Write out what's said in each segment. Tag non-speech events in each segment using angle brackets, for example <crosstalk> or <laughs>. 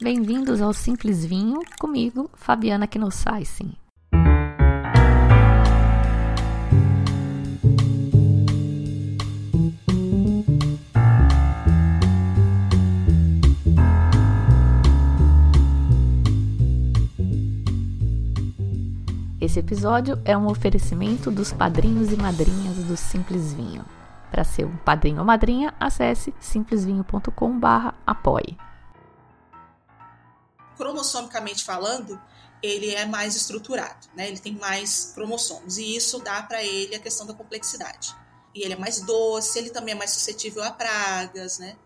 Bem-vindos ao Simples Vinho, comigo, Fabiana Knossaisen. Esse episódio é um oferecimento dos padrinhos e madrinhas do Simples Vinho. Para ser um padrinho ou madrinha, acesse simplesvinho.com/apoie cromossomicamente falando, ele é mais estruturado, né? Ele tem mais cromossomos e isso dá para ele a questão da complexidade. E ele é mais doce, ele também é mais suscetível a pragas, né?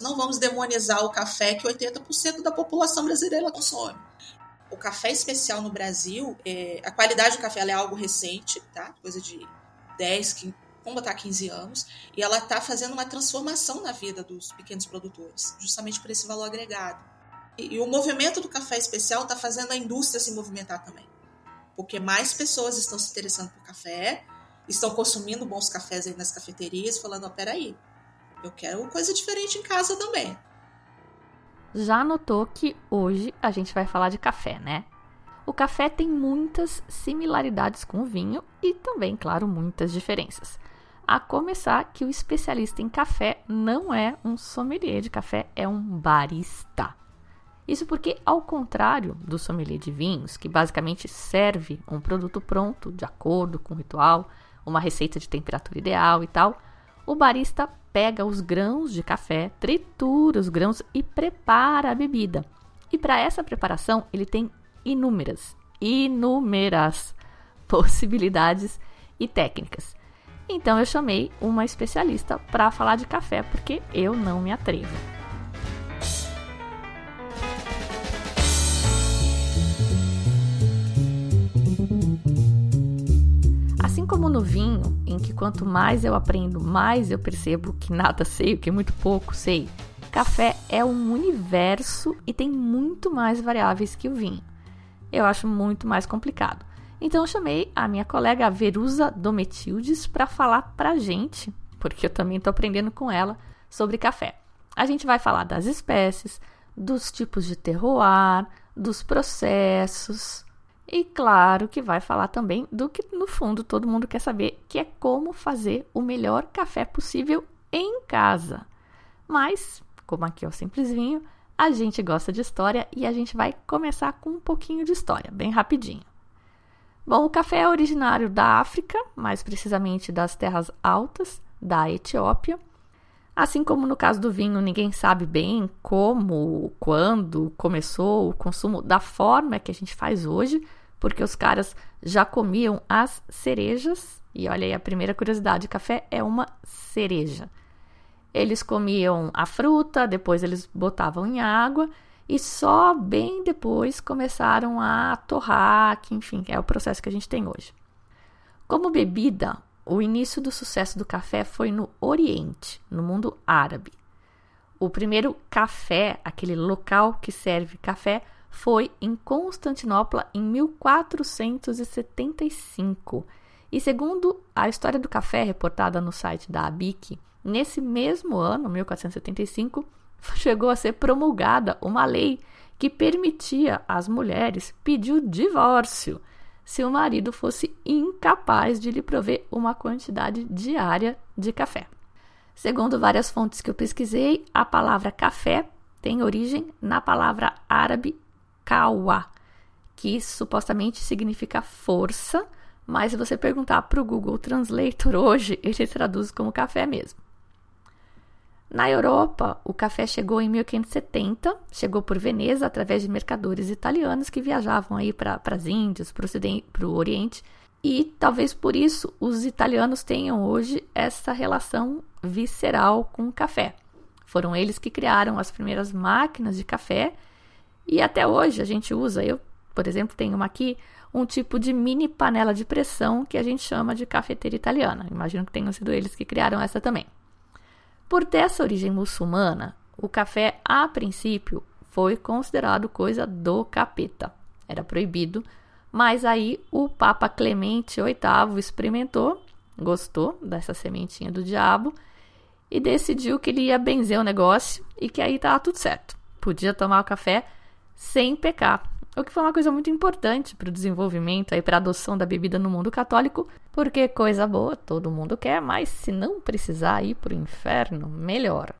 Não vamos demonizar o café que 80% da população brasileira consome. O café especial no Brasil, é, a qualidade do café é algo recente, tá? Coisa de 10, 15, vamos botar 15 anos, e ela está fazendo uma transformação na vida dos pequenos produtores, justamente por esse valor agregado. E, o movimento do café especial está fazendo a indústria se movimentar também. Porque mais pessoas estão se interessando por café, estão consumindo bons cafés aí nas cafeterias, falando: oh, peraí, eu quero coisa diferente em casa também. Já notou que hoje a gente vai falar de café, né? O café tem muitas similaridades com o vinho e também, claro, muitas diferenças. A começar que o especialista em café não é um sommelier de café, é um barista. Isso porque, ao contrário do sommelier de vinhos, que basicamente serve um produto pronto, de acordo com o ritual, uma receita de temperatura ideal e tal, o barista pega os grãos de café, tritura os grãos e prepara a bebida. E para essa preparação, ele tem inúmeras, inúmeras <laughs> possibilidades e técnicas. Então eu chamei uma especialista para falar de café, porque eu não me atrevo. Como no vinho, em que quanto mais eu aprendo, mais eu percebo que nada sei, que muito pouco sei, café é um universo e tem muito mais variáveis que o vinho. Eu acho muito mais complicado. Então eu chamei a minha colega Verusa Dometildes para falar pra gente, porque eu também estou aprendendo com ela sobre café. A gente vai falar das espécies, dos tipos de terroir, dos processos, e claro que vai falar também do que no fundo todo mundo quer saber, que é como fazer o melhor café possível em casa. Mas, como aqui é o simples vinho, a gente gosta de história e a gente vai começar com um pouquinho de história, bem rapidinho. Bom, o café é originário da África, mais precisamente das terras altas da Etiópia. Assim como no caso do vinho, ninguém sabe bem como, quando começou o consumo da forma que a gente faz hoje, porque os caras já comiam as cerejas. E olha aí a primeira curiosidade: café é uma cereja. Eles comiam a fruta, depois eles botavam em água e só bem depois começaram a torrar, que enfim, é o processo que a gente tem hoje. Como bebida, o início do sucesso do café foi no Oriente, no mundo árabe. O primeiro café, aquele local que serve café, foi em Constantinopla em 1475. E segundo a história do café reportada no site da ABIC, nesse mesmo ano, 1475, <laughs> chegou a ser promulgada uma lei que permitia às mulheres pedir o divórcio se o marido fosse incapaz de lhe prover uma quantidade diária de café. Segundo várias fontes que eu pesquisei, a palavra café tem origem na palavra árabe kawa, que supostamente significa força, mas se você perguntar para o Google Translator hoje, ele traduz como café mesmo. Na Europa, o café chegou em 1570, chegou por Veneza através de mercadores italianos que viajavam aí para as Índias, para o Oriente, e talvez por isso os italianos tenham hoje essa relação visceral com o café. Foram eles que criaram as primeiras máquinas de café e até hoje a gente usa, eu, por exemplo, tenho uma aqui, um tipo de mini panela de pressão que a gente chama de cafeteira italiana. Imagino que tenham sido eles que criaram essa também. Por ter essa origem muçulmana, o café, a princípio, foi considerado coisa do capeta. Era proibido, mas aí o Papa Clemente VIII experimentou, gostou dessa sementinha do diabo e decidiu que ele ia benzer o negócio e que aí estava tudo certo podia tomar o café sem pecar. O que foi uma coisa muito importante para o desenvolvimento e para a adoção da bebida no mundo católico, porque coisa boa todo mundo quer, mas se não precisar ir para o inferno, melhor.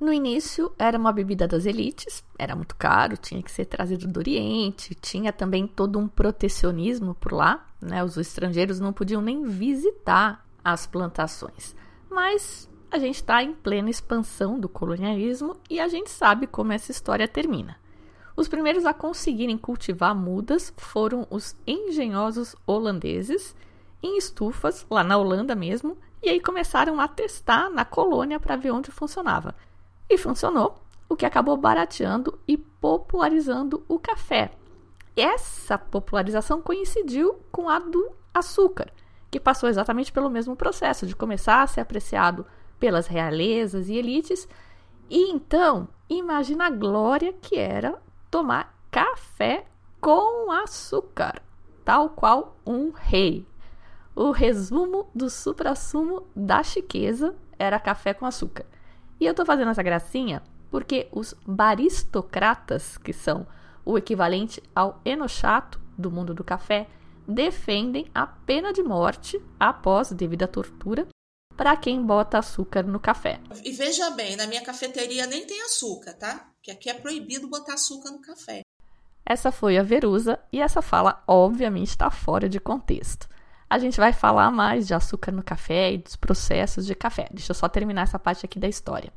No início era uma bebida das elites, era muito caro, tinha que ser trazido do Oriente, tinha também todo um protecionismo por lá, né? Os estrangeiros não podiam nem visitar as plantações. Mas a gente está em plena expansão do colonialismo e a gente sabe como essa história termina. Os primeiros a conseguirem cultivar mudas foram os engenhosos holandeses, em estufas, lá na Holanda mesmo, e aí começaram a testar na colônia para ver onde funcionava. E funcionou, o que acabou barateando e popularizando o café. Essa popularização coincidiu com a do açúcar, que passou exatamente pelo mesmo processo de começar a ser apreciado pelas realezas e elites. E então, imagina a glória que era tomar café com açúcar, tal qual um rei. O resumo do suprassumo da chiqueza era café com açúcar. E eu tô fazendo essa gracinha porque os baristocratas, que são o equivalente ao enochato do mundo do café, defendem a pena de morte após devida tortura para quem bota açúcar no café. E veja bem, na minha cafeteria nem tem açúcar, tá? Que aqui é proibido botar açúcar no café. Essa foi a Verusa e essa fala obviamente está fora de contexto a gente vai falar mais de açúcar no café e dos processos de café. Deixa eu só terminar essa parte aqui da história.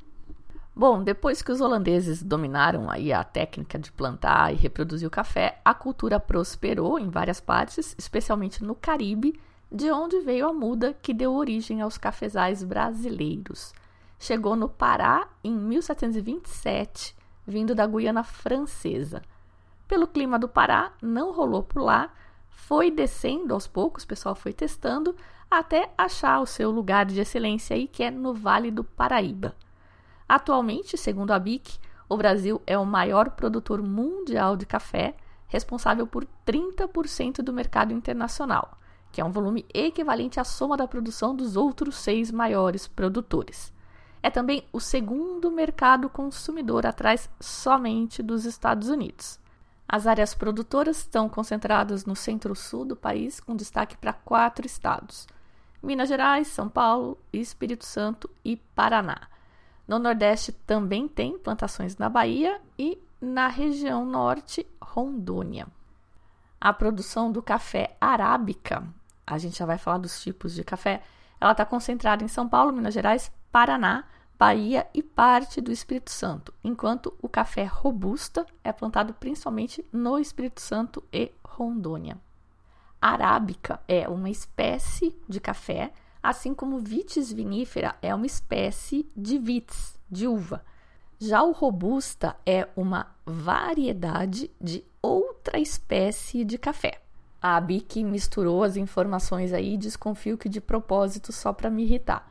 Bom, depois que os holandeses dominaram aí a técnica de plantar e reproduzir o café, a cultura prosperou em várias partes, especialmente no Caribe, de onde veio a muda que deu origem aos cafezais brasileiros. Chegou no Pará em 1727, vindo da Guiana Francesa. Pelo clima do Pará, não rolou por lá, foi descendo aos poucos, o pessoal foi testando, até achar o seu lugar de excelência aí, que é no Vale do Paraíba. Atualmente, segundo a BIC, o Brasil é o maior produtor mundial de café, responsável por 30% do mercado internacional, que é um volume equivalente à soma da produção dos outros seis maiores produtores. É também o segundo mercado consumidor atrás somente dos Estados Unidos. As áreas produtoras estão concentradas no centro-sul do país, com destaque para quatro estados: Minas Gerais, São Paulo, Espírito Santo e Paraná. No Nordeste também tem plantações na Bahia e na região norte, Rondônia. A produção do café arábica, a gente já vai falar dos tipos de café, ela está concentrada em São Paulo, Minas Gerais, Paraná, Bahia e parte do Espírito Santo, enquanto o café robusta é plantado principalmente no Espírito Santo e Rondônia. Arábica é uma espécie de café, assim como vitis vinífera é uma espécie de vitis, de uva. Já o robusta é uma variedade de outra espécie de café. A BIC misturou as informações aí desconfio que de propósito só para me irritar.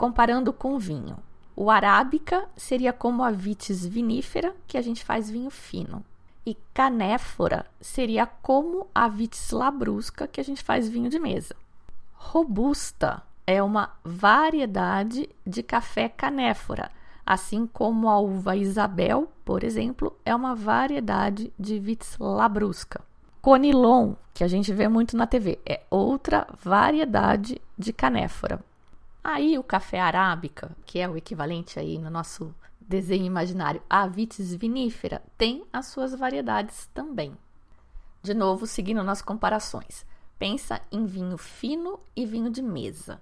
Comparando com vinho, o arábica seria como a vitis vinífera, que a gente faz vinho fino. E canéfora seria como a vitis labrusca, que a gente faz vinho de mesa. Robusta é uma variedade de café canéfora, assim como a uva Isabel, por exemplo, é uma variedade de vitis labrusca. Conilon, que a gente vê muito na TV, é outra variedade de canéfora. Aí o café arábica, que é o equivalente aí no nosso desenho imaginário a vitis vinífera, tem as suas variedades também. De novo, seguindo nas comparações. Pensa em vinho fino e vinho de mesa.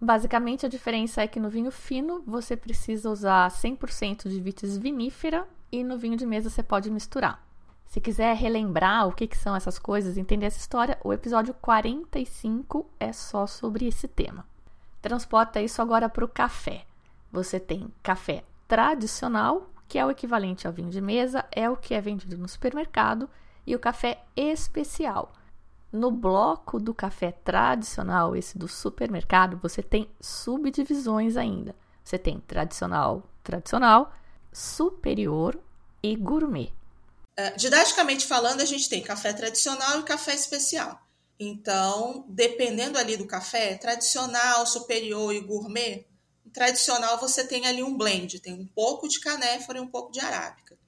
Basicamente, a diferença é que no vinho fino você precisa usar 100% de vitis vinífera e no vinho de mesa você pode misturar. Se quiser relembrar o que, que são essas coisas, entender essa história, o episódio 45 é só sobre esse tema. Transporta isso agora para o café. Você tem café tradicional, que é o equivalente ao vinho de mesa, é o que é vendido no supermercado, e o café especial. No bloco do café tradicional, esse do supermercado, você tem subdivisões ainda. Você tem tradicional, tradicional, superior e gourmet. Uh, didaticamente falando, a gente tem café tradicional e café especial. Então, dependendo ali do café, tradicional, superior e gourmet, tradicional você tem ali um blend, tem um pouco de canéfora e um pouco de arábica.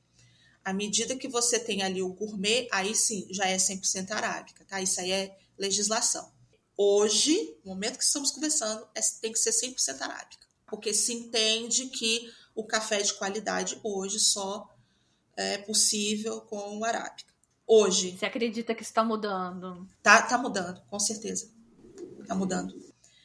À medida que você tem ali o gourmet, aí sim, já é 100% arábica, tá? Isso aí é legislação. Hoje, no momento que estamos conversando, é, tem que ser 100% arábica, porque se entende que o café de qualidade hoje só é possível com o arábica. Hoje. Você acredita que está mudando? Tá, tá mudando, com certeza. Tá mudando.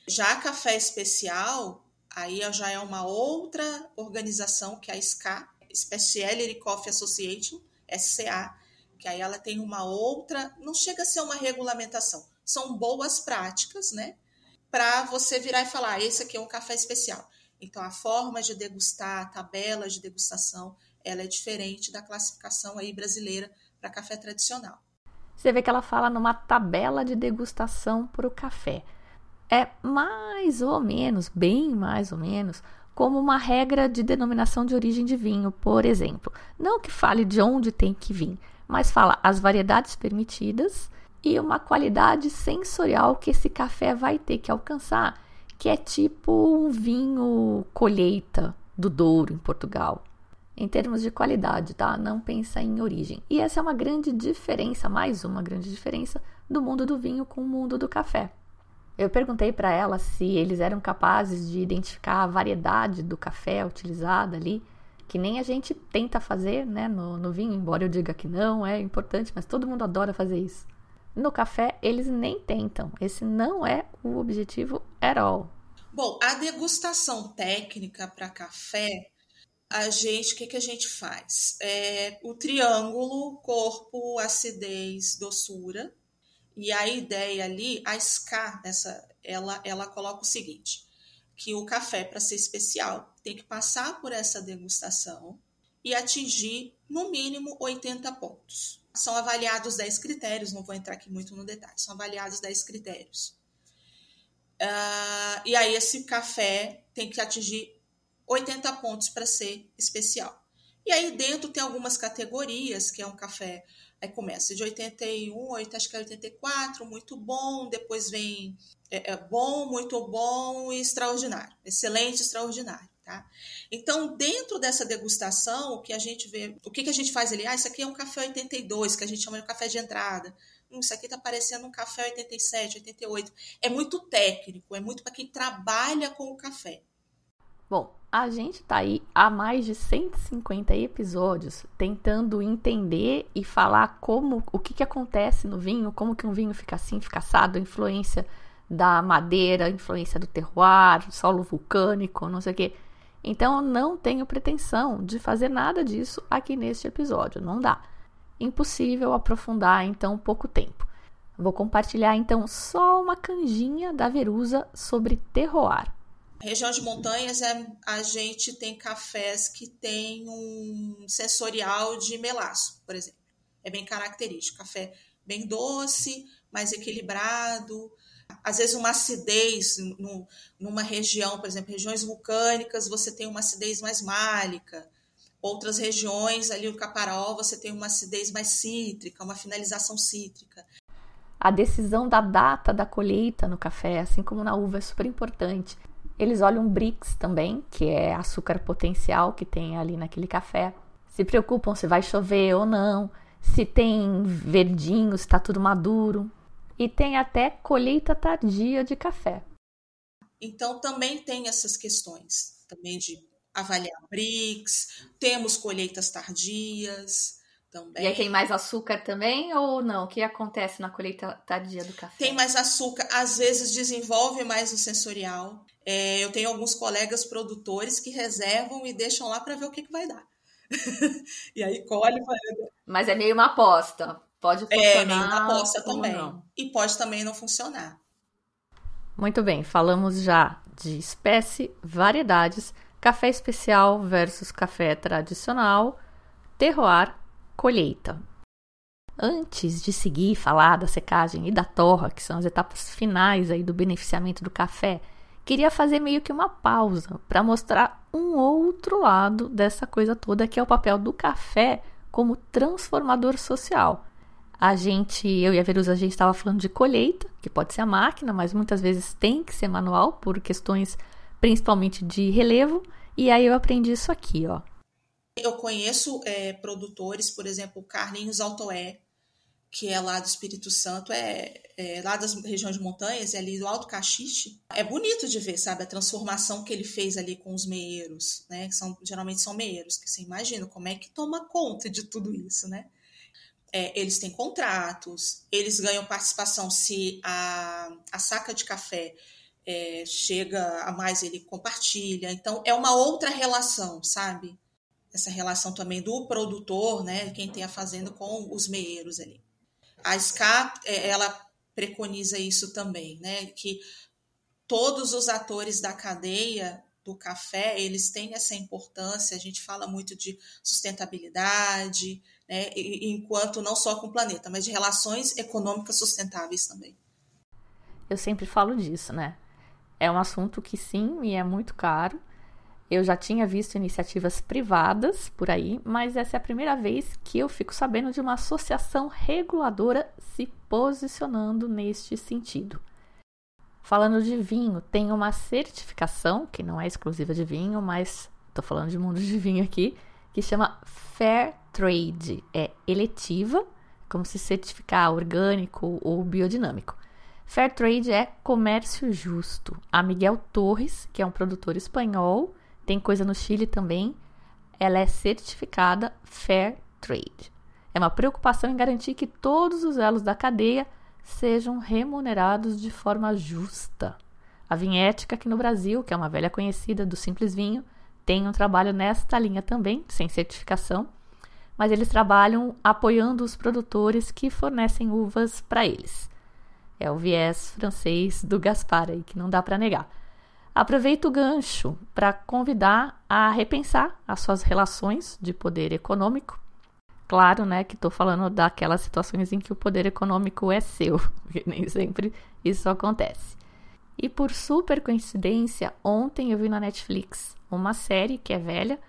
Já café especial, aí já é uma outra organização que é a SCA, Specialty Coffee Association, SCA, que aí ela tem uma outra, não chega a ser uma regulamentação, são boas práticas, né? Para você virar e falar, ah, esse aqui é um café especial. Então, a forma de degustar, a tabela de degustação, ela é diferente da classificação aí brasileira para café tradicional. Você vê que ela fala numa tabela de degustação para o café. É mais ou menos, bem mais ou menos, como uma regra de denominação de origem de vinho, por exemplo. Não que fale de onde tem que vir, mas fala as variedades permitidas e uma qualidade sensorial que esse café vai ter que alcançar, que é tipo um vinho colheita do Douro em Portugal. Em termos de qualidade, tá? Não pensa em origem. E essa é uma grande diferença, mais uma grande diferença do mundo do vinho com o mundo do café. Eu perguntei para ela se eles eram capazes de identificar a variedade do café utilizada ali, que nem a gente tenta fazer né, no, no vinho, embora eu diga que não, é importante, mas todo mundo adora fazer isso. No café, eles nem tentam. Esse não é o objetivo at all. Bom, a degustação técnica para café, a gente, o que, que a gente faz? É, o triângulo, corpo, acidez, doçura, e a ideia ali, a SCA, essa, ela, ela coloca o seguinte: que o café, para ser especial, tem que passar por essa degustação e atingir, no mínimo, 80 pontos. São avaliados 10 critérios, não vou entrar aqui muito no detalhe, são avaliados 10 critérios. Uh, e aí, esse café tem que atingir 80 pontos para ser especial. E aí, dentro tem algumas categorias, que é um café Aí começa de 81, acho que é 84, muito bom. Depois vem é, é bom, muito bom e extraordinário. Excelente, extraordinário. Tá? Então, dentro dessa degustação, o que a gente vê, o que, que a gente faz ali? Ah, isso aqui é um café 82, que a gente chama de café de entrada. Hum, isso aqui está parecendo um café 87, 88. É muito técnico, é muito para quem trabalha com o café. Bom, a gente tá aí há mais de 150 episódios tentando entender e falar como o que, que acontece no vinho, como que um vinho fica assim, fica assado, influência da madeira, influência do terroir, solo vulcânico, não sei o quê. Então eu não tenho pretensão de fazer nada disso aqui neste episódio, não dá. Impossível aprofundar em tão pouco tempo. Vou compartilhar então só uma canjinha da Verusa sobre terroir. Região de montanhas, é, a gente tem cafés que tem um sensorial de melaço, por exemplo. É bem característico. Café bem doce, mais equilibrado. Às vezes uma acidez no, numa região, por exemplo, regiões vulcânicas, você tem uma acidez mais málica. Outras regiões, ali o Caparol, você tem uma acidez mais cítrica, uma finalização cítrica. A decisão da data da colheita no café, assim como na uva, é super importante. Eles olham Brix também, que é açúcar potencial que tem ali naquele café. Se preocupam se vai chover ou não, se tem verdinho, se está tudo maduro. E tem até colheita tardia de café. Então também tem essas questões, também de avaliar Brix, temos colheitas tardias, também. E aí tem mais açúcar também ou não? O que acontece na colheita tardia do café? Tem mais açúcar, às vezes desenvolve mais o sensorial. É, eu tenho alguns colegas produtores que reservam e deixam lá para ver o que, que vai dar. <laughs> e aí colhe. Mas é meio uma aposta. Pode funcionar. É meio uma aposta também. Não. E pode também não funcionar. Muito bem, falamos já de espécie, variedades, café especial versus café tradicional, terroir colheita. Antes de seguir falar da secagem e da torra, que são as etapas finais aí do beneficiamento do café, queria fazer meio que uma pausa para mostrar um outro lado dessa coisa toda, que é o papel do café como transformador social. A gente, eu e a Verusa, a gente estava falando de colheita, que pode ser a máquina, mas muitas vezes tem que ser manual por questões principalmente de relevo. E aí eu aprendi isso aqui, ó. Eu conheço é, produtores, por exemplo, Carlinhos Altoé, que é lá do Espírito Santo, é, é, lá das regiões de montanhas, é ali do Alto Caxixe. É bonito de ver, sabe, a transformação que ele fez ali com os meeiros, né? Que são, geralmente são meeiros, que você imagina como é que toma conta de tudo isso, né? É, eles têm contratos, eles ganham participação se a, a saca de café é, chega a mais, ele compartilha. Então, é uma outra relação, sabe? Essa relação também do produtor, né? Quem tem a fazenda com os meeiros ali. A SCA, é, ela preconiza isso também, né? Que todos os atores da cadeia do café, eles têm essa importância, a gente fala muito de sustentabilidade, né? enquanto não só com o planeta, mas de relações econômicas sustentáveis também. Eu sempre falo disso, né? É um assunto que sim, me é muito caro, eu já tinha visto iniciativas privadas por aí, mas essa é a primeira vez que eu fico sabendo de uma associação reguladora se posicionando neste sentido. Falando de vinho, tem uma certificação, que não é exclusiva de vinho, mas estou falando de mundo de vinho aqui, que chama Fair Trade. É eletiva, como se certificar orgânico ou biodinâmico. Fair Trade é comércio justo. A Miguel Torres, que é um produtor espanhol, tem coisa no Chile também. Ela é certificada Fair Trade. É uma preocupação em garantir que todos os elos da cadeia sejam remunerados de forma justa. A Vinhética, aqui no Brasil, que é uma velha conhecida do Simples Vinho, tem um trabalho nesta linha também, sem certificação, mas eles trabalham apoiando os produtores que fornecem uvas para eles. É o viés francês do Gaspar aí, que não dá para negar. Aproveito o gancho para convidar a repensar as suas relações de poder econômico. Claro, né, que estou falando daquelas situações em que o poder econômico é seu, <laughs> porque nem sempre isso acontece. E por super coincidência, ontem eu vi na Netflix uma série que é velha,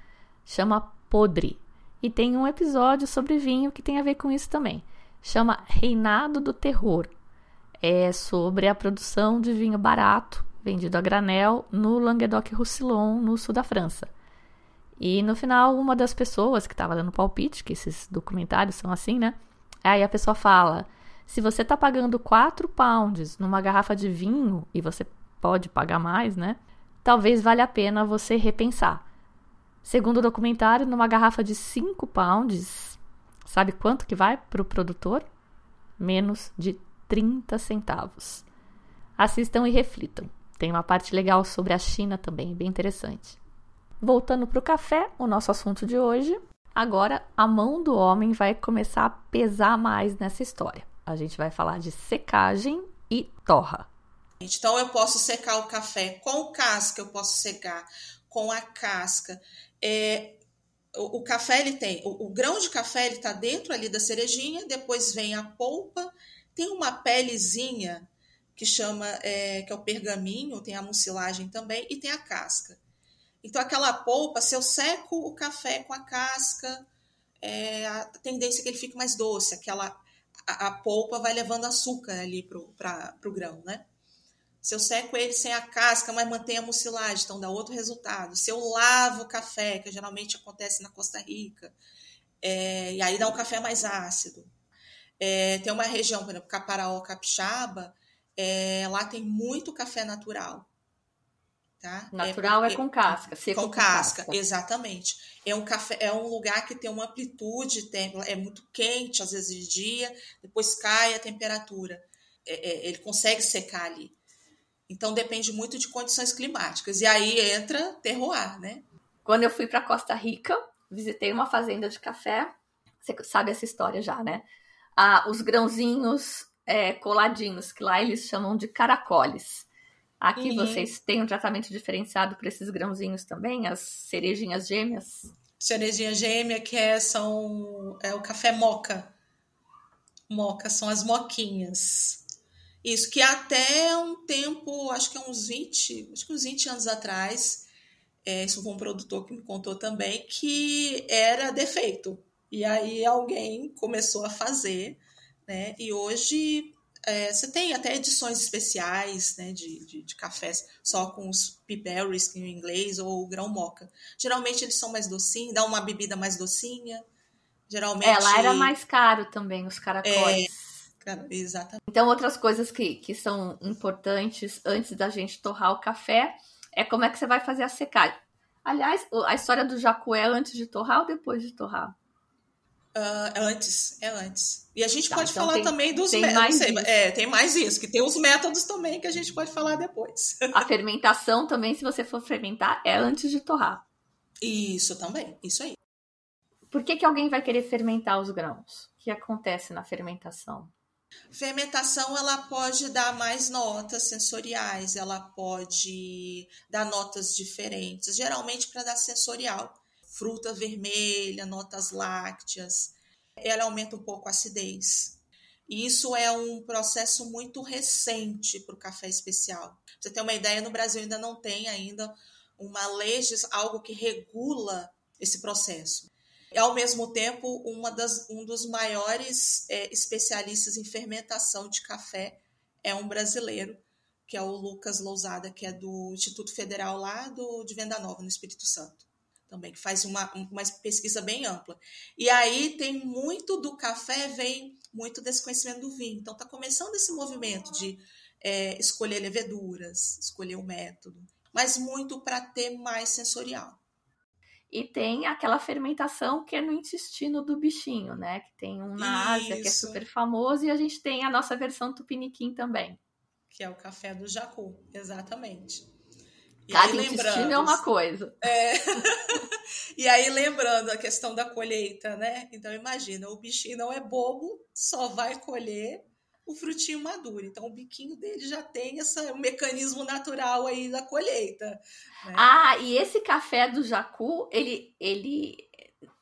chama Podre. E tem um episódio sobre vinho que tem a ver com isso também. Chama Reinado do Terror. É sobre a produção de vinho barato vendido a granel no Languedoc-Roussillon, no sul da França. E no final, uma das pessoas que estava dando palpite, que esses documentários são assim, né? Aí a pessoa fala: se você está pagando 4 pounds numa garrafa de vinho, e você pode pagar mais, né? Talvez valha a pena você repensar. Segundo o documentário, numa garrafa de 5 pounds, sabe quanto que vai para o produtor? Menos de 30 centavos. Assistam e reflitam. Tem uma parte legal sobre a China também, bem interessante. Voltando para o café, o nosso assunto de hoje. Agora, a mão do homem vai começar a pesar mais nessa história. A gente vai falar de secagem e torra. Então, eu posso secar o café com casca, eu posso secar com a casca. É, o, o, café, ele tem, o, o grão de café, ele está dentro ali da cerejinha, depois vem a polpa, tem uma pelezinha que chama é, que é o pergaminho, tem a mucilagem também e tem a casca. Então aquela polpa, se eu seco o café com a casca, é, a tendência é que ele fique mais doce, aquela a, a polpa vai levando açúcar ali para o grão, né? Se eu seco ele sem a casca, mas mantém a mucilagem, então dá outro resultado. Se eu lavo o café, que geralmente acontece na Costa Rica, é, e aí dá um café mais ácido. É, tem uma região, por exemplo, Caparaó, Capixaba, é, lá tem muito café natural. Tá? Natural é, é com casca, seco com, com casca, casca, exatamente. É um café, é um lugar que tem uma amplitude, tem, é muito quente às vezes de dia, depois cai a temperatura. É, é, ele consegue secar ali. Então depende muito de condições climáticas. E aí entra terroir, né? Quando eu fui para Costa Rica, visitei uma fazenda de café. Você sabe essa história já, né? Ah, os grãozinhos é, coladinhos, que lá eles chamam de caracoles. Aqui uhum. vocês têm um tratamento diferenciado para esses grãozinhos também, as cerejinhas gêmeas? Cerejinha gêmea, que é, são, é o café moca. Moca, são as moquinhas. Isso, que até um tempo, acho que é uns 20, acho que uns 20 anos atrás, é, isso foi um produtor que me contou também, que era defeito. E aí alguém começou a fazer né? E hoje É, você tem até edições especiais né, de, de, de, cafés só com os piberries em inglês ou o grão moca. Geralmente eles são mais docinhos, dá uma bebida mais docinha. Geralmente. É, lá era mais caro também os caracóis. É, exatamente. Então, outras coisas que, que são importantes antes da gente torrar o café é como é que você vai fazer a secagem. Aliás, a história do jacu é antes de torrar ou depois de torrar? Uh, antes, é antes. E a gente tá, pode então falar tem, também dos métodos. É, tem mais isso, que tem os métodos também que a gente pode falar depois. A fermentação também, se você for fermentar, é antes de torrar. Isso também, isso aí. Por que, que alguém vai querer fermentar os grãos? O que acontece na fermentação? Fermentação ela pode dar mais notas sensoriais, ela pode dar notas diferentes, geralmente para dar sensorial fruta vermelha, notas lácteas. Ela aumenta um pouco a acidez. E isso é um processo muito recente para o café especial. Pra você ter uma ideia, no Brasil ainda não tem ainda uma lei, algo que regula esse processo. E, ao mesmo tempo, uma das, um dos maiores é, especialistas em fermentação de café é um brasileiro, que é o Lucas Lousada, que é do Instituto Federal lá do, de Venda Nova, no Espírito Santo também, que faz uma, uma pesquisa bem ampla. E aí tem muito do café, vem muito desse conhecimento do vinho. Então está começando esse movimento de é, escolher leveduras, escolher o método, mas muito para ter mais sensorial. E tem aquela fermentação que é no intestino do bichinho, né? Que tem um na Ásia que é super famoso, e a gente tem a nossa versão tupiniquim também. Que é o café do jacu, exatamente. E Cada aí, intestino é uma coisa. É... <laughs> e aí, lembrando a questão da colheita, né? Então, imagina, o bichinho não é bobo, só vai colher o frutinho maduro. Então, o biquinho dele já tem esse um mecanismo natural aí da colheita. Né? Ah, e esse café do jacu, ele, ele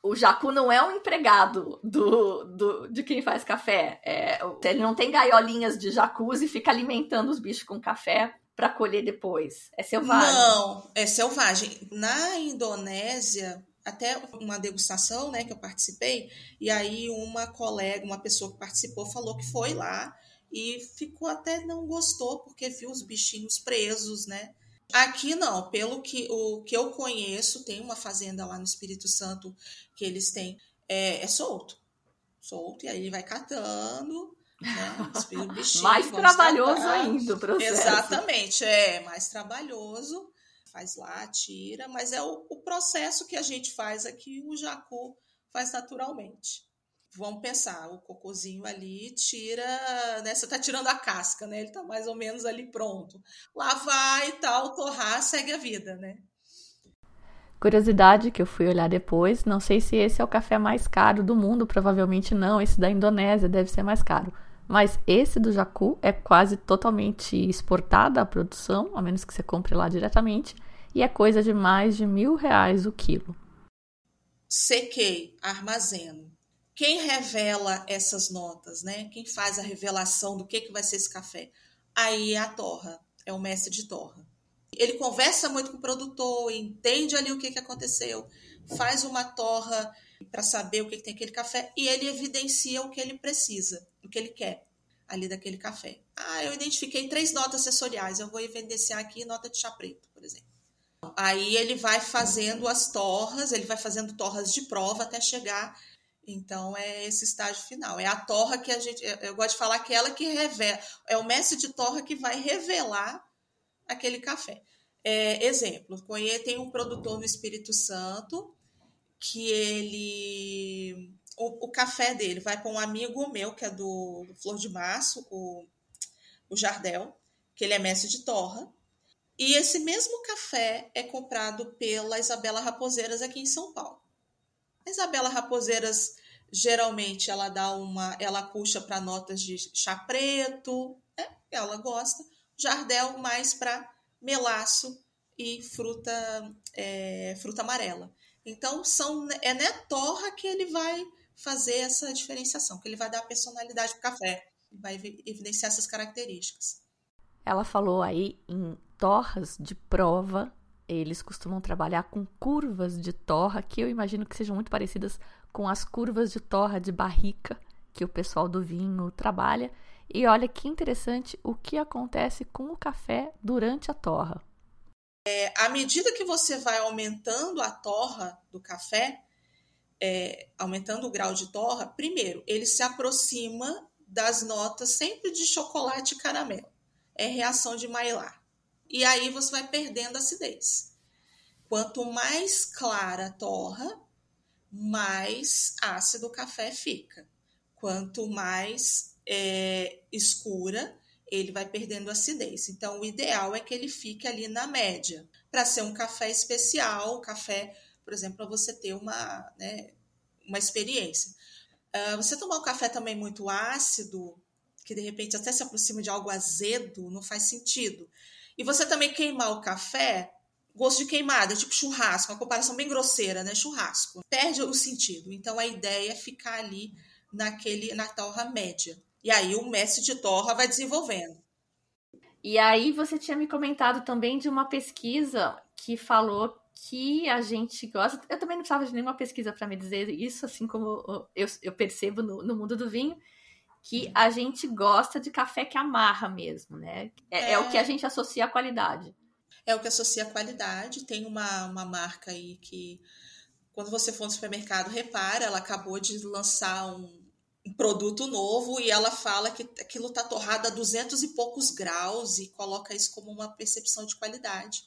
o Jacu não é um empregado do, do, de quem faz café. É, ele não tem gaiolinhas de jacuzzi e fica alimentando os bichos com café para colher depois? É selvagem? Não, é selvagem. Na Indonésia, até uma degustação, né, que eu participei, e aí uma colega, uma pessoa que participou, falou que foi lá e ficou até não gostou porque viu os bichinhos presos, né? Aqui não, pelo que o que eu conheço, tem uma fazenda lá no Espírito Santo que eles têm é, é solto, solto e aí ele vai catando né? Bichinho, <laughs> mais trabalhoso tratar. ainda o processo. Exatamente, é mais trabalhoso. Faz lá, tira, mas é o, o processo que a gente faz aqui, o jacu faz naturalmente. Vamos pensar, o cocôzinho ali tira, né? Você tá tirando a casca, né? Ele tá mais ou menos ali pronto. Lá vai e tal, torrar, segue a vida, né? Curiosidade que eu fui olhar depois, não sei se esse é o café mais caro do mundo, provavelmente não, esse da Indonésia deve ser mais caro. Mas esse do Jacu é quase totalmente exportada a produção, a menos que você compre lá diretamente, e é coisa de mais de mil reais o quilo. Sequei, armazeno. Quem revela essas notas, né? Quem faz a revelação do que, que vai ser esse café? Aí é a torra, é o mestre de torra. Ele conversa muito com o produtor, entende ali o que, que aconteceu, faz uma torra para saber o que, que tem aquele café e ele evidencia o que ele precisa, o que ele quer ali daquele café. Ah, eu identifiquei três notas sensoriais, eu vou evidenciar aqui nota de chá preto, por exemplo. Aí ele vai fazendo as torras, ele vai fazendo torras de prova até chegar. Então é esse estágio final. É a torra que a gente. Eu gosto de falar que é ela que revela. É o mestre de torra que vai revelar aquele café. É, exemplo, tem um produtor no Espírito Santo que ele o, o café dele vai para um amigo meu que é do, Flor de Março, o, o Jardel, que ele é mestre de torra. E esse mesmo café é comprado pela Isabela Raposeiras aqui em São Paulo. A Isabela Raposeiras geralmente ela dá uma, ela puxa para notas de chá preto, né? ela gosta. Jardel mais para melaço e fruta é, fruta amarela. Então, são, é na torra que ele vai fazer essa diferenciação, que ele vai dar personalidade para o café, vai evidenciar essas características. Ela falou aí em torras de prova, eles costumam trabalhar com curvas de torra, que eu imagino que sejam muito parecidas com as curvas de torra de barrica que o pessoal do vinho trabalha. E olha que interessante o que acontece com o café durante a torra. É, à medida que você vai aumentando a torra do café, é, aumentando o grau de torra, primeiro, ele se aproxima das notas sempre de chocolate e caramelo. É reação de Maillard. E aí você vai perdendo acidez. Quanto mais clara a torra, mais ácido o café fica. Quanto mais é, escura, ele vai perdendo acidez. Então, o ideal é que ele fique ali na média. Para ser um café especial, café, por exemplo, para você ter uma, né, uma experiência. Uh, você tomar um café também muito ácido, que de repente até se aproxima de algo azedo, não faz sentido. E você também queimar o café, gosto de queimada, tipo churrasco, uma comparação bem grosseira, né? Churrasco. Perde o sentido. Então a ideia é ficar ali naquele na torra média. E aí o mestre de torra vai desenvolvendo. E aí você tinha me comentado também de uma pesquisa que falou que a gente gosta. Eu também não precisava de nenhuma pesquisa para me dizer isso, assim como eu, eu percebo no, no, mundo do vinho, que a gente gosta de café que amarra mesmo, né? É, é. é o que a gente associa à qualidade. É o que associa à qualidade. Tem uma, uma marca aí que, quando você for no supermercado, repara, ela acabou de lançar um, um produto novo e ela fala que aquilo está torrado a 200 e poucos graus e coloca isso como uma percepção de qualidade.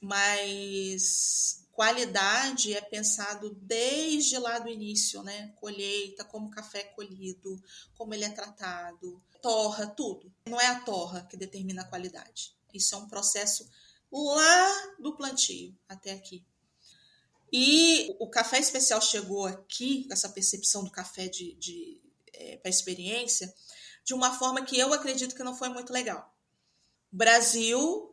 Mas qualidade é pensado desde lá do início, né? Colheita, como o café é colhido, como ele é tratado, torra, tudo. Não é a torra que determina a qualidade. Isso é um processo lá do plantio até aqui. E o café especial chegou aqui, essa percepção do café de, de é, para experiência, de uma forma que eu acredito que não foi muito legal. Brasil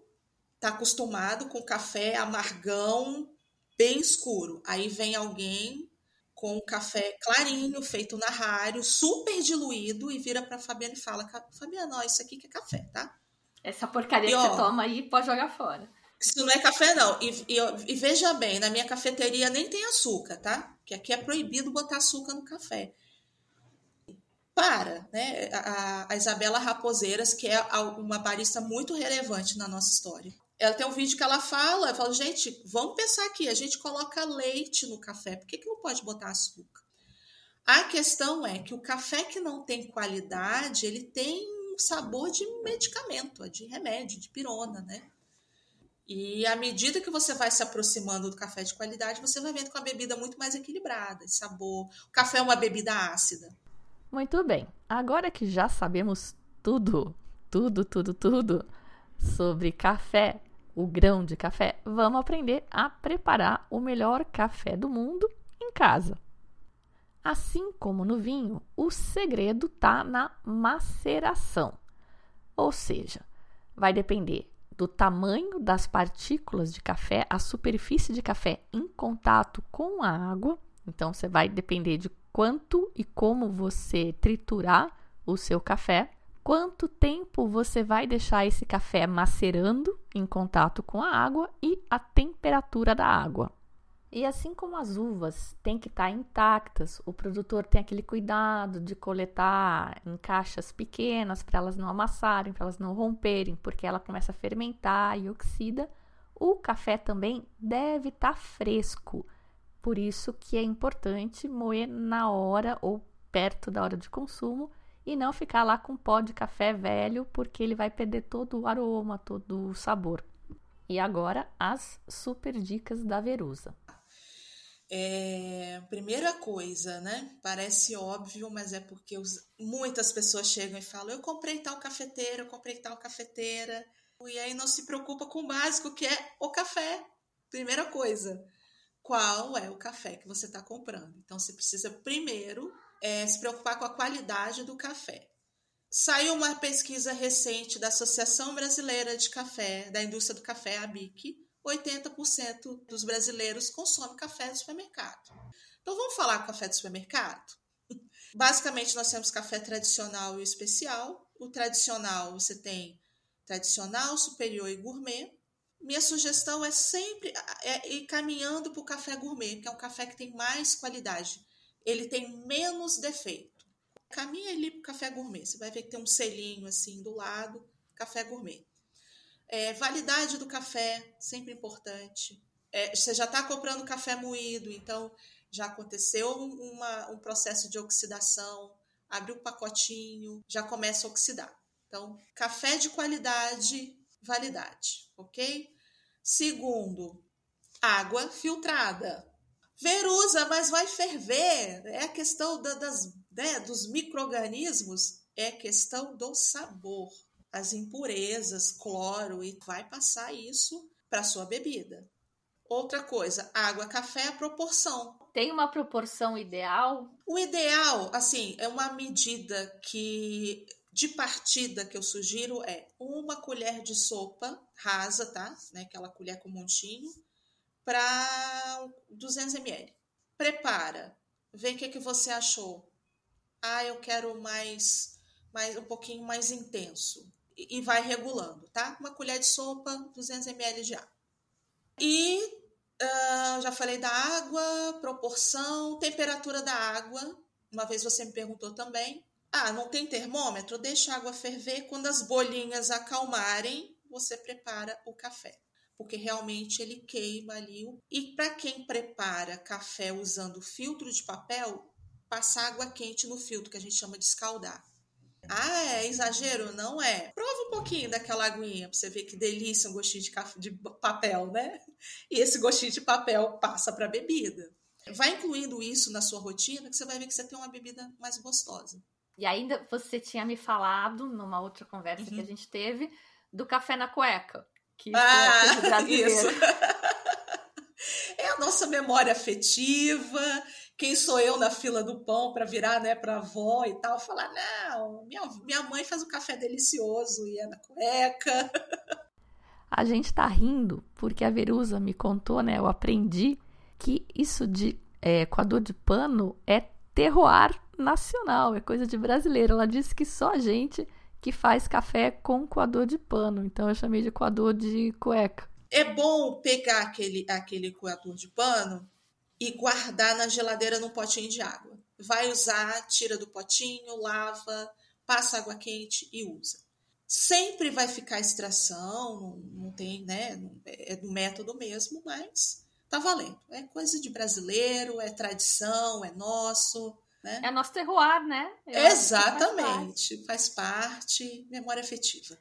está acostumado com café amargão, bem escuro. Aí vem alguém com café clarinho, feito na rádio, super diluído, e vira para Fabiana e fala: Fabiana, ó, isso aqui que é café, tá? Essa porcaria e, ó, que você toma aí pode jogar fora. Isso não é café, não. E, e, e, veja bem, na minha cafeteria nem tem açúcar, tá? Que aqui é proibido botar açúcar no café. Para, né? A, a Isabela Raposeiras, que é uma barista muito relevante na nossa história. Ela tem um vídeo que ela fala, fala, gente, vamos pensar aqui, a gente coloca leite no café, por que, que não pode botar açúcar? A questão é que o café que não tem qualidade, ele tem um sabor de medicamento, de remédio, de pirona, né? E à medida que você vai se aproximando do café de qualidade, você vai vendo com a bebida muito mais equilibrada, de sabor. O café é uma bebida ácida. Muito bem. Agora que já sabemos tudo, tudo, tudo, tudo sobre café, o grão de café, vamos aprender a preparar o melhor café do mundo em casa. Assim como no vinho, o segredo está na maceração. Ou seja, vai depender do tamanho das partículas de café, a superfície de café em contato com a água. Então, você vai depender de quanto e como você triturar o seu café, quanto tempo você vai deixar esse café macerando em contato com a água e a temperatura da água. E assim como as uvas têm que estar intactas, o produtor tem aquele cuidado de coletar em caixas pequenas para elas não amassarem, para elas não romperem, porque ela começa a fermentar e oxida. O café também deve estar fresco. Por isso que é importante moer na hora ou perto da hora de consumo e não ficar lá com pó de café velho, porque ele vai perder todo o aroma, todo o sabor. E agora as super dicas da Verusa. É, primeira coisa, né? Parece óbvio, mas é porque os, muitas pessoas chegam e falam: Eu comprei tal cafeteira, eu comprei tal cafeteira. E aí não se preocupa com o básico, que é o café. Primeira coisa, qual é o café que você está comprando? Então você precisa primeiro é, se preocupar com a qualidade do café. Saiu uma pesquisa recente da Associação Brasileira de Café, da indústria do café, a ABIC, 80% dos brasileiros consomem café do supermercado. Então vamos falar café do supermercado? <laughs> Basicamente nós temos café tradicional e especial. O tradicional você tem tradicional, superior e gourmet. Minha sugestão é sempre é ir caminhando para o café gourmet, que é um café que tem mais qualidade. Ele tem menos defeito. Caminha ali pro café gourmet. Você vai ver que tem um selinho assim do lado, café gourmet. É, validade do café, sempre importante. É, você já está comprando café moído, então já aconteceu uma, um processo de oxidação, abriu o pacotinho, já começa a oxidar. Então, café de qualidade, validade, ok? Segundo, água filtrada. Verusa, mas vai ferver. É a questão da, das, né, dos micro-organismos, é questão do sabor. As impurezas, cloro, e vai passar isso para sua bebida. Outra coisa, água, café, a proporção. Tem uma proporção ideal? O ideal, assim, é uma medida que de partida que eu sugiro é uma colher de sopa rasa, tá? Né? Aquela colher com montinho, para 200 ml. Prepara, vê o que, que você achou. Ah, eu quero mais, mais um pouquinho mais intenso. E, e vai regulando, tá? Uma colher de sopa, 200 ml de água. E uh, já falei da água, proporção, temperatura da água. Uma vez você me perguntou também. Ah, não tem termômetro? Deixa a água ferver. Quando as bolinhas acalmarem, você prepara o café. Porque realmente ele queima ali. E para quem prepara café usando filtro de papel, passa água quente no filtro, que a gente chama de escaldar. Ah, é exagero? Não é. Prova um pouquinho daquela aguinha pra você ver que delícia um gostinho de, café, de papel, né? E esse gostinho de papel passa para bebida. Vai incluindo isso na sua rotina que você vai ver que você tem uma bebida mais gostosa. E ainda você tinha me falado numa outra conversa uhum. que a uhum. gente teve do café na cueca. Que ah, é isso. <laughs> é a nossa memória afetiva. Quem sou eu na fila do pão para virar, né, para avó e tal, falar: "Não, minha, minha mãe faz um café delicioso e é na cueca". <laughs> A gente tá rindo porque a Verusa me contou, né? Eu aprendi que isso de é, coador de pano é terroir nacional, é coisa de brasileiro. Ela disse que só a gente que faz café com coador de pano. Então eu chamei de coador de cueca. É bom pegar aquele, aquele coador de pano e guardar na geladeira num potinho de água. Vai usar, tira do potinho, lava, passa água quente e usa. Sempre vai ficar extração, não, não tem, né? É do método mesmo, mas tá valendo. É coisa de brasileiro, é tradição, é nosso. Né? É nosso terroir, né? Eu Exatamente. Faz parte. faz parte, memória afetiva.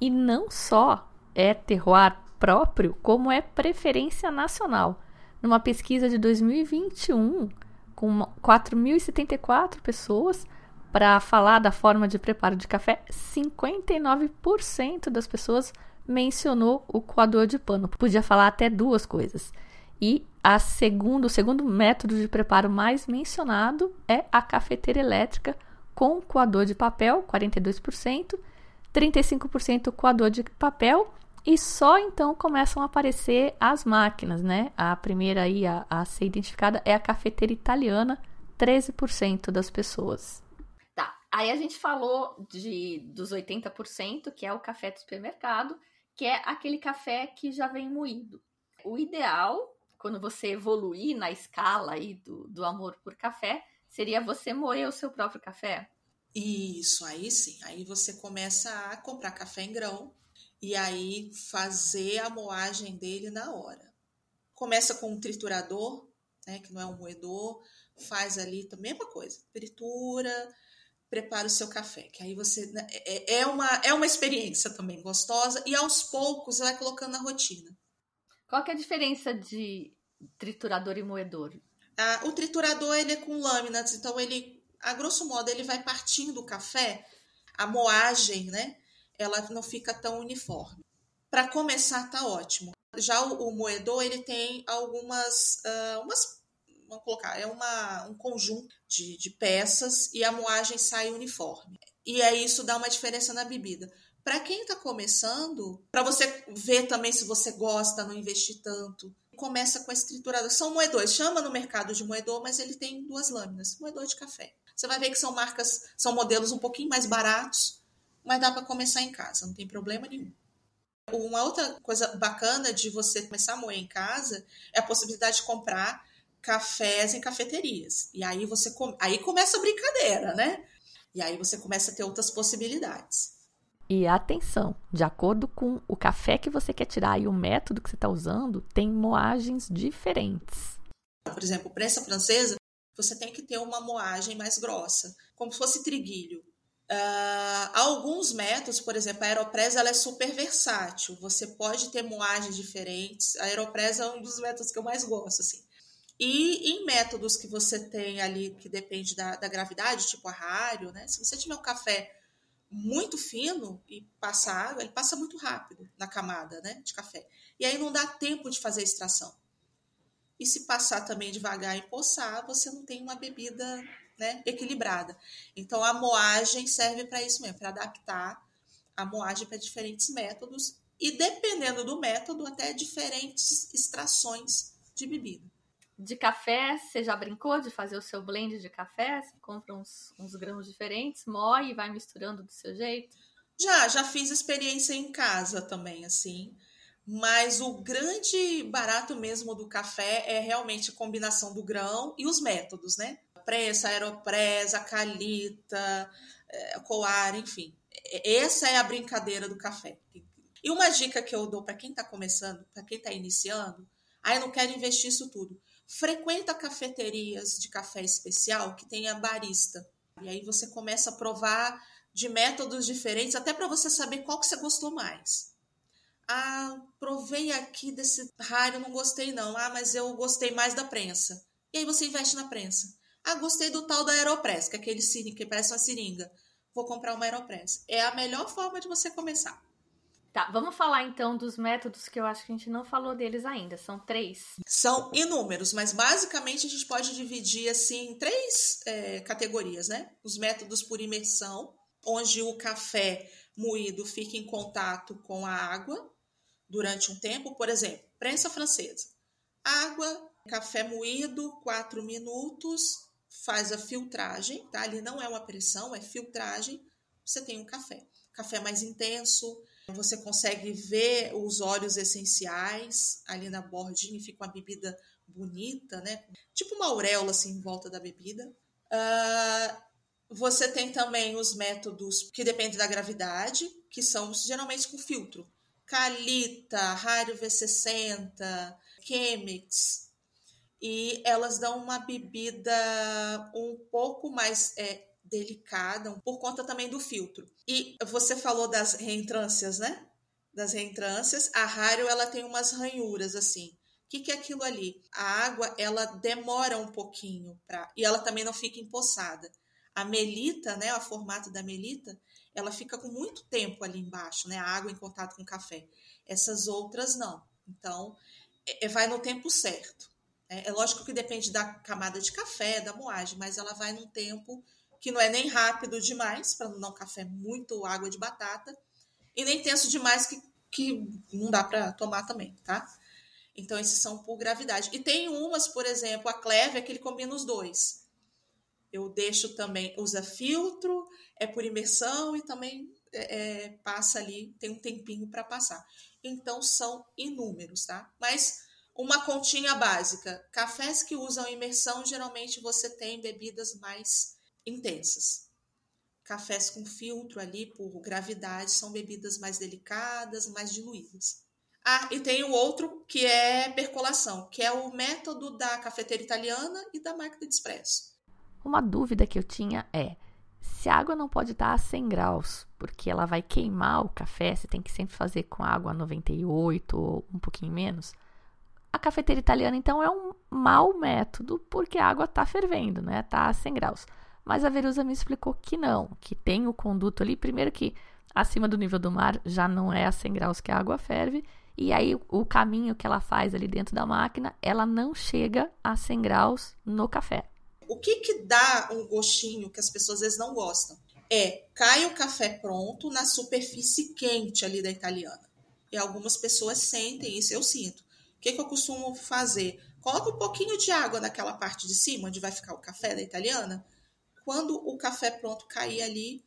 E não só é terroir próprio, como é preferência nacional. Numa pesquisa de 2021, com 4.074 pessoas, para falar da forma de preparo de café, 59% das pessoas mencionou o coador de pano. Podia falar até duas coisas. E a segundo, o segundo método de preparo mais mencionado é a cafeteira elétrica com coador de papel, 42%, 35% coador de papel e só então começam a aparecer as máquinas, né? A primeira aí a, a ser identificada é a cafeteira italiana, 13% das pessoas. Tá, aí a gente falou de dos 80%, que é o café do supermercado, que é aquele café que já vem moído. O ideal quando você evoluir na escala aí do, do amor por café, seria você moer o seu próprio café? Isso, aí sim. Aí você começa a comprar café em grão e aí fazer a moagem dele na hora. Começa com um triturador, né, que não é um moedor, faz ali a mesma coisa, tritura, prepara o seu café, que aí você né, é, é, uma é uma experiência também gostosa e aos poucos você vai colocando na rotina. Qual que é a diferença de triturador e moedor? Ah, o triturador ele é com lâminas, então ele, a grosso modo, ele vai partindo o café, a moagem, né? Ela não fica tão uniforme. Para começar, tá ótimo. Já o, o, moedor ele tem algumas, uh, umas, vamos colocar, é uma, um conjunto de, de peças e a moagem sai uniforme. E aí isso dá uma diferença na bebida. Para quem está começando, para você ver também se você gosta, não investir tanto, começa com esse triturador. São moedores, chama no mercado de moedor, mas ele tem duas lâminas, moedor de café. Você vai ver que são marcas, são modelos um pouquinho mais baratos, mas dá para começar em casa, não tem problema nenhum. Uma outra coisa bacana de você começar a moer em casa é a possibilidade de comprar cafés em cafeterias. E aí você aí começa a brincadeira, né? E aí você começa a ter outras possibilidades. E atenção, de acordo com o café que você quer tirar e o método que você está usando, tem moagens diferentes. Por exemplo, prensa francesa, você tem que ter uma moagem mais grossa, como se fosse triguilho. Uh, alguns métodos, por exemplo, a Aeropress ela é super versátil. Você pode ter moagens diferentes. A Aeropress é um dos métodos que eu mais gosto, assim. E em métodos que você tem ali que depende da, da gravidade, tipo a rário, né? Se você tiver um café muito fino e passa água, ele passa muito rápido na camada né, de café. E aí não dá tempo de fazer a extração. E se passar também devagar e poçar, você não tem uma bebida né, equilibrada. Então a moagem serve para isso mesmo, para adaptar a moagem para diferentes métodos e dependendo do método, até diferentes extrações de bebida de café, você já brincou de fazer o seu blend de café? Você compra uns, uns grãos diferentes, moe e vai misturando do seu jeito? Já, já fiz experiência em casa também, assim. Mas o grande barato mesmo do café é realmente a combinação do grão e os métodos, né? Prensa, aeropresa, calita, é, coar, enfim. Essa é a brincadeira do café. E uma dica que eu dou para quem está começando, para quem está iniciando, aí ah, não quero investir isso tudo frequenta cafeterias de café especial que tenha barista. E aí você começa a provar de métodos diferentes, até para você saber qual que você gostou mais. Ah, provei aqui desse raro, não gostei não. Ah, mas eu gostei mais da prensa. E aí você investe na prensa. Ah, gostei do tal da Aeropress, que é aquele que parece uma seringa. Vou comprar uma Aeropress. É a melhor forma de você começar. Tá, vamos falar então dos métodos que eu acho que a gente não falou deles ainda. São três. São inúmeros, mas basicamente a gente pode dividir assim em três é, categorias, né? Os métodos por imersão, onde o café moído fica em contato com a água durante um tempo. Por exemplo, prensa francesa. Água, café moído, quatro minutos, faz a filtragem, tá? Ali não é uma pressão, é filtragem. Você tem um café. Café mais intenso, você consegue ver os óleos essenciais ali na bordinha, fica uma bebida bonita, né? Tipo uma auréola assim em volta da bebida. Uh, você tem também os métodos que dependem da gravidade, que são geralmente com filtro. Calita, Rario V60, Chemex. E elas dão uma bebida um pouco mais é, delicada, por conta também do filtro. E você falou das reentrâncias, né? Das reentrâncias. A Rario, ela tem umas ranhuras, assim. O que, que é aquilo ali? A água, ela demora um pouquinho para e ela também não fica empoçada. A melita, né, o formato da melita, ela fica com muito tempo ali embaixo, né, a água em contato com o café. Essas outras não. Então, é, é vai no tempo certo. É, é lógico que depende da camada de café, da moagem, mas ela vai num tempo que não é nem rápido demais, para não dar um café muito água de batata, e nem tenso demais que, que não dá para tomar também, tá? Então, esses são por gravidade. E tem umas, por exemplo, a Cleve, que ele combina os dois. Eu deixo também, usa filtro, é por imersão e também é, é passa ali, tem um tempinho para passar. Então, são inúmeros, tá? Mas uma continha básica. Cafés que usam imersão, geralmente você tem bebidas mais intensas. Cafés com filtro ali por gravidade são bebidas mais delicadas, mais diluídas. Ah, e tem o outro que é percolação, que é o método da cafeteira italiana e da máquina de expresso. Uma dúvida que eu tinha é: se a água não pode estar a 100 graus, porque ela vai queimar o café, você tem que sempre fazer com água a 98 ou um pouquinho menos. A cafeteira italiana, então, é um mau método, porque a água está fervendo, né? Está a 100 graus. Mas a Verusa me explicou que não, que tem o conduto ali, primeiro que acima do nível do mar já não é a 100 graus que a água ferve, e aí o caminho que ela faz ali dentro da máquina, ela não chega a 100 graus no café. O que que dá um gostinho que as pessoas às vezes não gostam? É, cai o café pronto na superfície quente ali da italiana. E algumas pessoas sentem isso, eu sinto. O que, que eu costumo fazer? Coloca um pouquinho de água naquela parte de cima, onde vai ficar o café da italiana, quando o café pronto cair ali,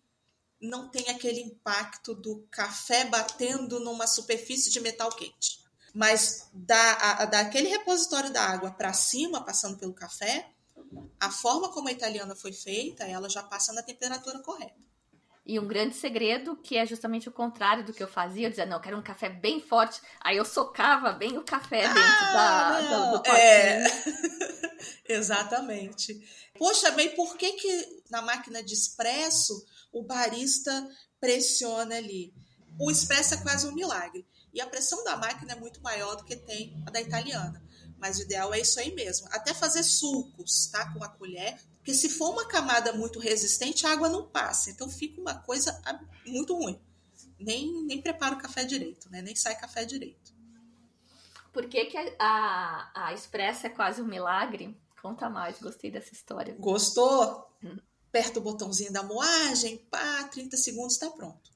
não tem aquele impacto do café batendo numa superfície de metal quente. Mas da, a, daquele repositório da água para cima, passando pelo café, a forma como a italiana foi feita, ela já passa na temperatura correta. E um grande segredo, que é justamente o contrário do que eu fazia, eu dizia, não, eu quero um café bem forte. Aí eu socava bem o café dentro ah, da, do, do É. <laughs> Exatamente. Poxa, bem, por que, que na máquina de expresso o barista pressiona ali? O expresso é quase um milagre. E a pressão da máquina é muito maior do que tem a da italiana. Mas o ideal é isso aí mesmo. Até fazer sucos, tá? Com a colher. Porque se for uma camada muito resistente, a água não passa. Então fica uma coisa muito ruim. Nem, nem prepara o café direito, né? Nem sai café direito. Por que, que a, a, a expressa é quase um milagre? Conta mais, gostei dessa história. Gostou? Hum. Aperta o botãozinho da moagem, pá, 30 segundos está pronto.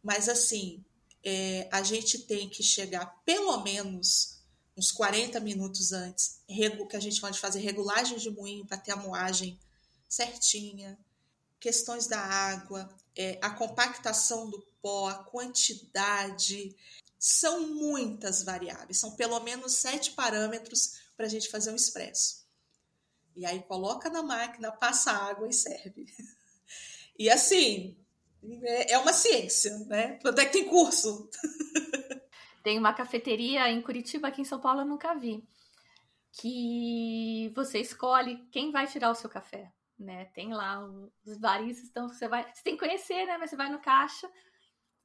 Mas assim, é, a gente tem que chegar pelo menos uns 40 minutos antes, que a gente pode fazer regulagem de moinho para ter a moagem certinha, questões da água, é, a compactação do pó, a quantidade, são muitas variáveis, são pelo menos sete parâmetros para a gente fazer um expresso. E aí coloca na máquina, passa água e serve. <laughs> E assim, é, é uma ciência, né? Quanto é que tem curso? <laughs> Tem uma cafeteria em Curitiba, aqui em São Paulo eu nunca vi. Que você escolhe quem vai tirar o seu café, né? Tem lá os baristas, então você vai. Você tem que conhecer, né? Mas você vai no caixa.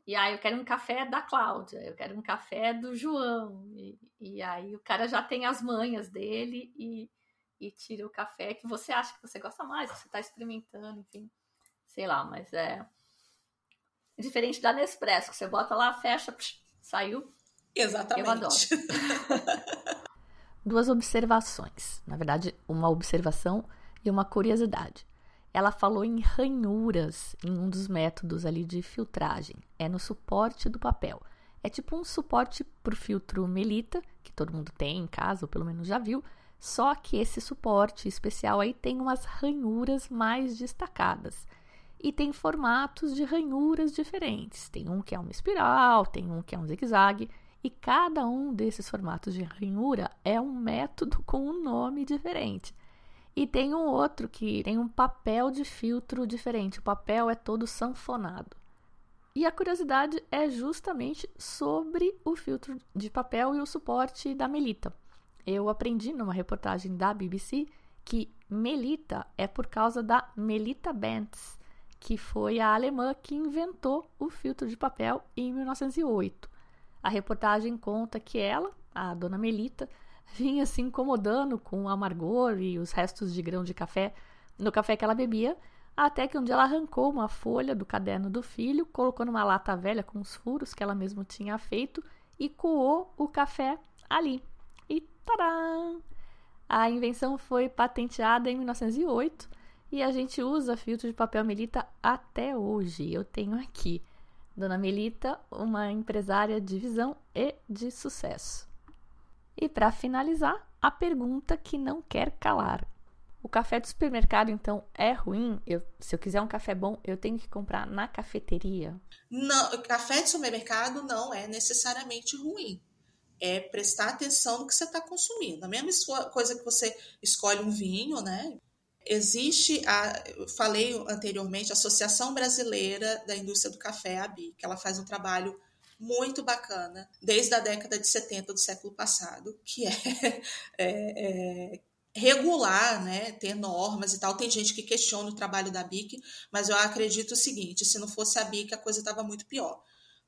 E aí eu quero um café da Cláudia, eu quero um café do João. E, e aí o cara já tem as manhas dele e, e tira o café que você acha que você gosta mais, você está experimentando, enfim. Sei lá, mas é. Diferente da Nespresso, que você bota lá, fecha, psh, saiu, Exatamente. Eu adoro. <laughs> Duas observações. Na verdade, uma observação e uma curiosidade. Ela falou em ranhuras em um dos métodos ali de filtragem. É no suporte do papel. É tipo um suporte para o filtro Melita, que todo mundo tem em casa, ou pelo menos já viu. Só que esse suporte especial aí tem umas ranhuras mais destacadas. E tem formatos de ranhuras diferentes. Tem um que é uma espiral, tem um que é um zigue-zague. E cada um desses formatos de ranhura é um método com um nome diferente. E tem um outro que tem um papel de filtro diferente. O papel é todo sanfonado. E a curiosidade é justamente sobre o filtro de papel e o suporte da Melita. Eu aprendi numa reportagem da BBC que Melita é por causa da Melita Benz, que foi a alemã que inventou o filtro de papel em 1908. A reportagem conta que ela, a dona Melita, vinha se incomodando com o amargor e os restos de grão de café no café que ela bebia, até que um dia ela arrancou uma folha do caderno do filho, colocou numa lata velha com os furos que ela mesma tinha feito e coou o café ali. E tará! A invenção foi patenteada em 1908 e a gente usa filtro de papel Melita até hoje. Eu tenho aqui. Dona Melita, uma empresária de visão e de sucesso. E para finalizar, a pergunta que não quer calar. O café do supermercado, então, é ruim? Eu, se eu quiser um café bom, eu tenho que comprar na cafeteria? Não, café de supermercado não é necessariamente ruim. É prestar atenção no que você está consumindo. A mesma coisa que você escolhe um vinho, né? Existe a, falei anteriormente, a Associação Brasileira da Indústria do Café, a ABI, que ela faz um trabalho muito bacana desde a década de 70 do século passado, que é, <laughs> é, é regular, né, ter normas e tal. Tem gente que questiona o trabalho da BIC, mas eu acredito o seguinte: se não fosse a BIC, a coisa estava muito pior.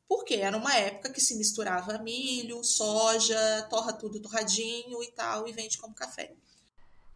Porque era uma época que se misturava milho, soja, torra tudo torradinho e tal, e vende como café.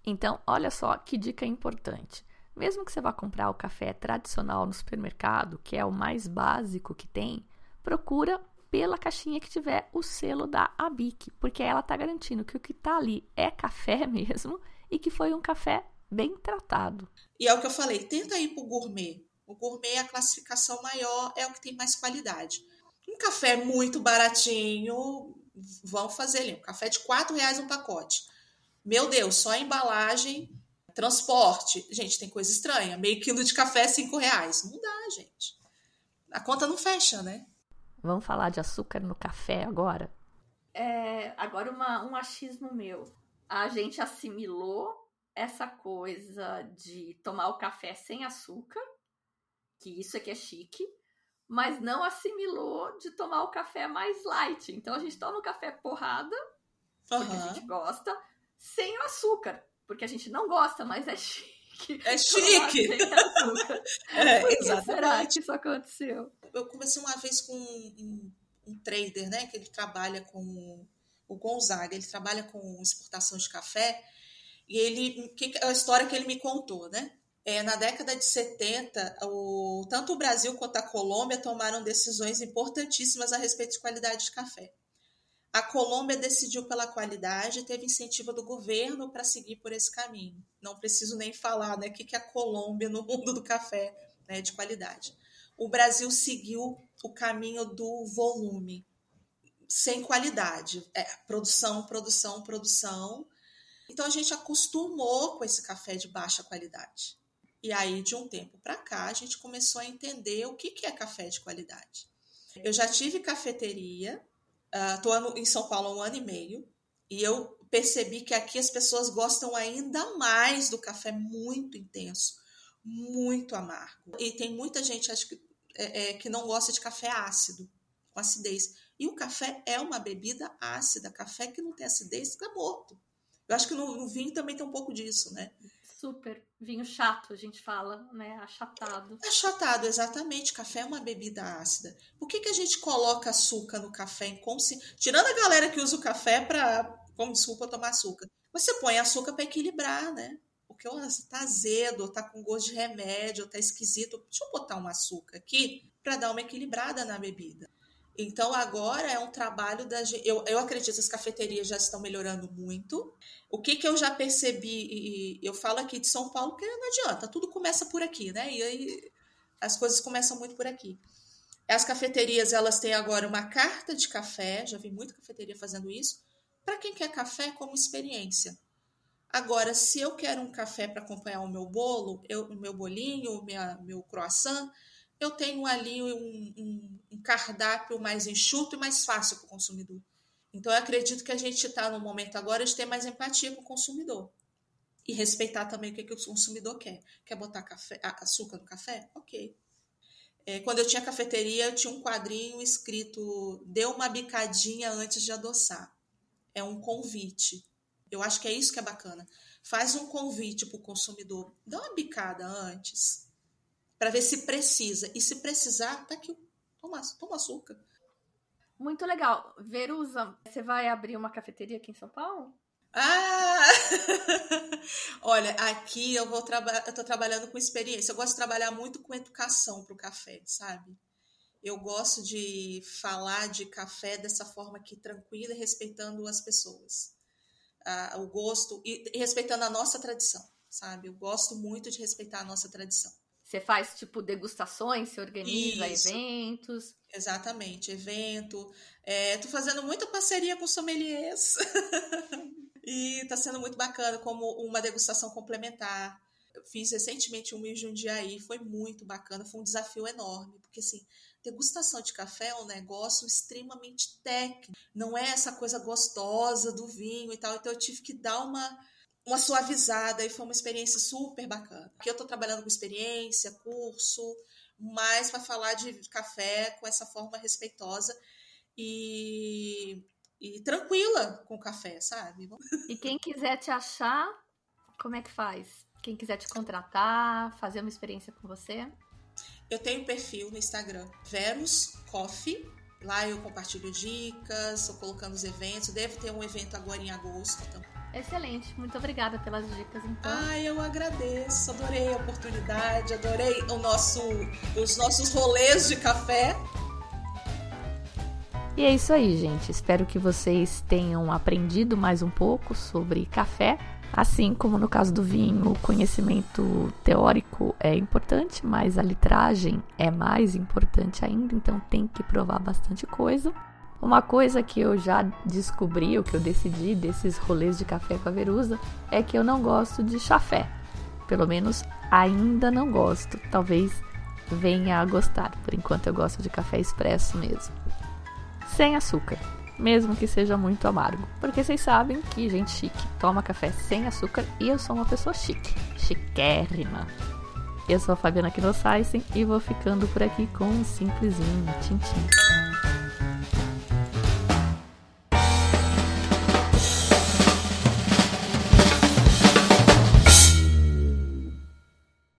Então, olha só que dica importante. Mesmo que você vá comprar o café tradicional no supermercado, que é o mais básico que tem, procura pela caixinha que tiver o selo da Abic, porque ela está garantindo que o que está ali é café <laughs> mesmo e que foi um café bem tratado. E é o que eu falei, tenta ir para o gourmet. O gourmet, a classificação maior é o que tem mais qualidade. Um café muito baratinho, vão fazer ali, um café de R$ reais um pacote. Meu Deus, só a embalagem, transporte. Gente, tem coisa estranha. Meio quilo de café, cinco reais. Não dá, gente. A conta não fecha, né? Vamos falar de açúcar no café agora? É, agora uma, um achismo meu. A gente assimilou essa coisa de tomar o café sem açúcar, que isso aqui é chique, mas não assimilou de tomar o café mais light. Então a gente toma o café porrada, porque uhum. a gente gosta, sem o açúcar, porque a gente não gosta, mas é chique. É <laughs> chique! <laughs> é, Por que será que isso aconteceu? Eu comecei uma vez com um, um trader, né, que ele trabalha com o Gonzaga, ele trabalha com exportação de café, e ele, que, a história que ele me contou, né? É, na década de 70, o, tanto o Brasil quanto a Colômbia tomaram decisões importantíssimas a respeito de qualidade de café. A Colômbia decidiu pela qualidade e teve incentivo do governo para seguir por esse caminho. Não preciso nem falar né, o que é a Colômbia no mundo do café né, de qualidade. O Brasil seguiu o caminho do volume, sem qualidade. É, produção, produção, produção. Então a gente acostumou com esse café de baixa qualidade. E aí, de um tempo para cá, a gente começou a entender o que é café de qualidade. Eu já tive cafeteria Estou uh, em São Paulo há um ano e meio e eu percebi que aqui as pessoas gostam ainda mais do café muito intenso, muito amargo. E tem muita gente acho que, é, é, que não gosta de café ácido, com acidez. E o café é uma bebida ácida. Café que não tem acidez fica morto. Eu acho que no, no vinho também tem um pouco disso, né? Super. Vinho chato, a gente fala, né? Achatado. Achatado, exatamente. Café é uma bebida ácida. Por que, que a gente coloca açúcar no café? Tirando a galera que usa o café para, como desculpa, tomar açúcar. Você põe açúcar para equilibrar, né? Porque ó, tá azedo, tá com gosto de remédio, tá esquisito. Deixa eu botar um açúcar aqui para dar uma equilibrada na bebida. Então agora é um trabalho da gente. Eu, eu acredito que as cafeterias já estão melhorando muito. O que, que eu já percebi, e eu falo aqui de São Paulo, que não adianta, tudo começa por aqui, né? E aí as coisas começam muito por aqui. As cafeterias elas têm agora uma carta de café, já vi muita cafeteria fazendo isso, para quem quer café como experiência. Agora, se eu quero um café para acompanhar o meu bolo, o meu bolinho, minha, meu croissant, eu tenho ali um, um, um cardápio mais enxuto e mais fácil para o consumidor. Então, eu acredito que a gente está no momento agora de ter mais empatia com o consumidor. E respeitar também o que, que o consumidor quer. Quer botar café, açúcar no café? Ok. É, quando eu tinha cafeteria, eu tinha um quadrinho escrito Dê uma bicadinha antes de adoçar. É um convite. Eu acho que é isso que é bacana. Faz um convite para o consumidor. Dá uma bicada antes para ver se precisa. E se precisar, tá aqui, toma, toma açúcar. Muito legal. Verusa, você vai abrir uma cafeteria aqui em São Paulo? Ah! <laughs> Olha, aqui eu vou trabalhar, eu tô trabalhando com experiência. Eu gosto de trabalhar muito com educação para o café, sabe? Eu gosto de falar de café dessa forma aqui tranquila respeitando as pessoas. Ah, o gosto e respeitando a nossa tradição, sabe? Eu gosto muito de respeitar a nossa tradição. Você faz tipo degustações, você organiza Isso. eventos. Exatamente, evento. É, tô fazendo muita parceria com sommeliers. <laughs> e tá sendo muito bacana como uma degustação complementar. Eu fiz recentemente um em Jundiaí, foi muito bacana, foi um desafio enorme, porque assim, degustação de café é um negócio extremamente técnico, não é essa coisa gostosa do vinho e tal, então eu tive que dar uma uma suavizada e foi uma experiência super bacana. Aqui eu estou trabalhando com experiência, curso, mas para falar de café com essa forma respeitosa e, e tranquila com o café, sabe? E quem quiser te achar, como é que faz? Quem quiser te contratar, fazer uma experiência com você? Eu tenho um perfil no Instagram, Verus Coffee. Lá eu compartilho dicas, estou colocando os eventos. Deve ter um evento agora em agosto também Excelente, muito obrigada pelas dicas, então. Ah, eu agradeço, adorei a oportunidade, adorei o nosso, os nossos rolês de café. E é isso aí, gente. Espero que vocês tenham aprendido mais um pouco sobre café. Assim como no caso do vinho, o conhecimento teórico é importante, mas a litragem é mais importante ainda, então tem que provar bastante coisa. Uma coisa que eu já descobri, o que eu decidi desses rolês de café com a Verusa, é que eu não gosto de chafé. Pelo menos ainda não gosto. Talvez venha a gostar. Por enquanto eu gosto de café expresso mesmo. Sem açúcar. mesmo que seja muito amargo. Porque vocês sabem que gente chique toma café sem açúcar e eu sou uma pessoa chique, chiquérrima. Eu sou a Fabiana Knossaisen e vou ficando por aqui com um simplesinho. Tchim, tchim.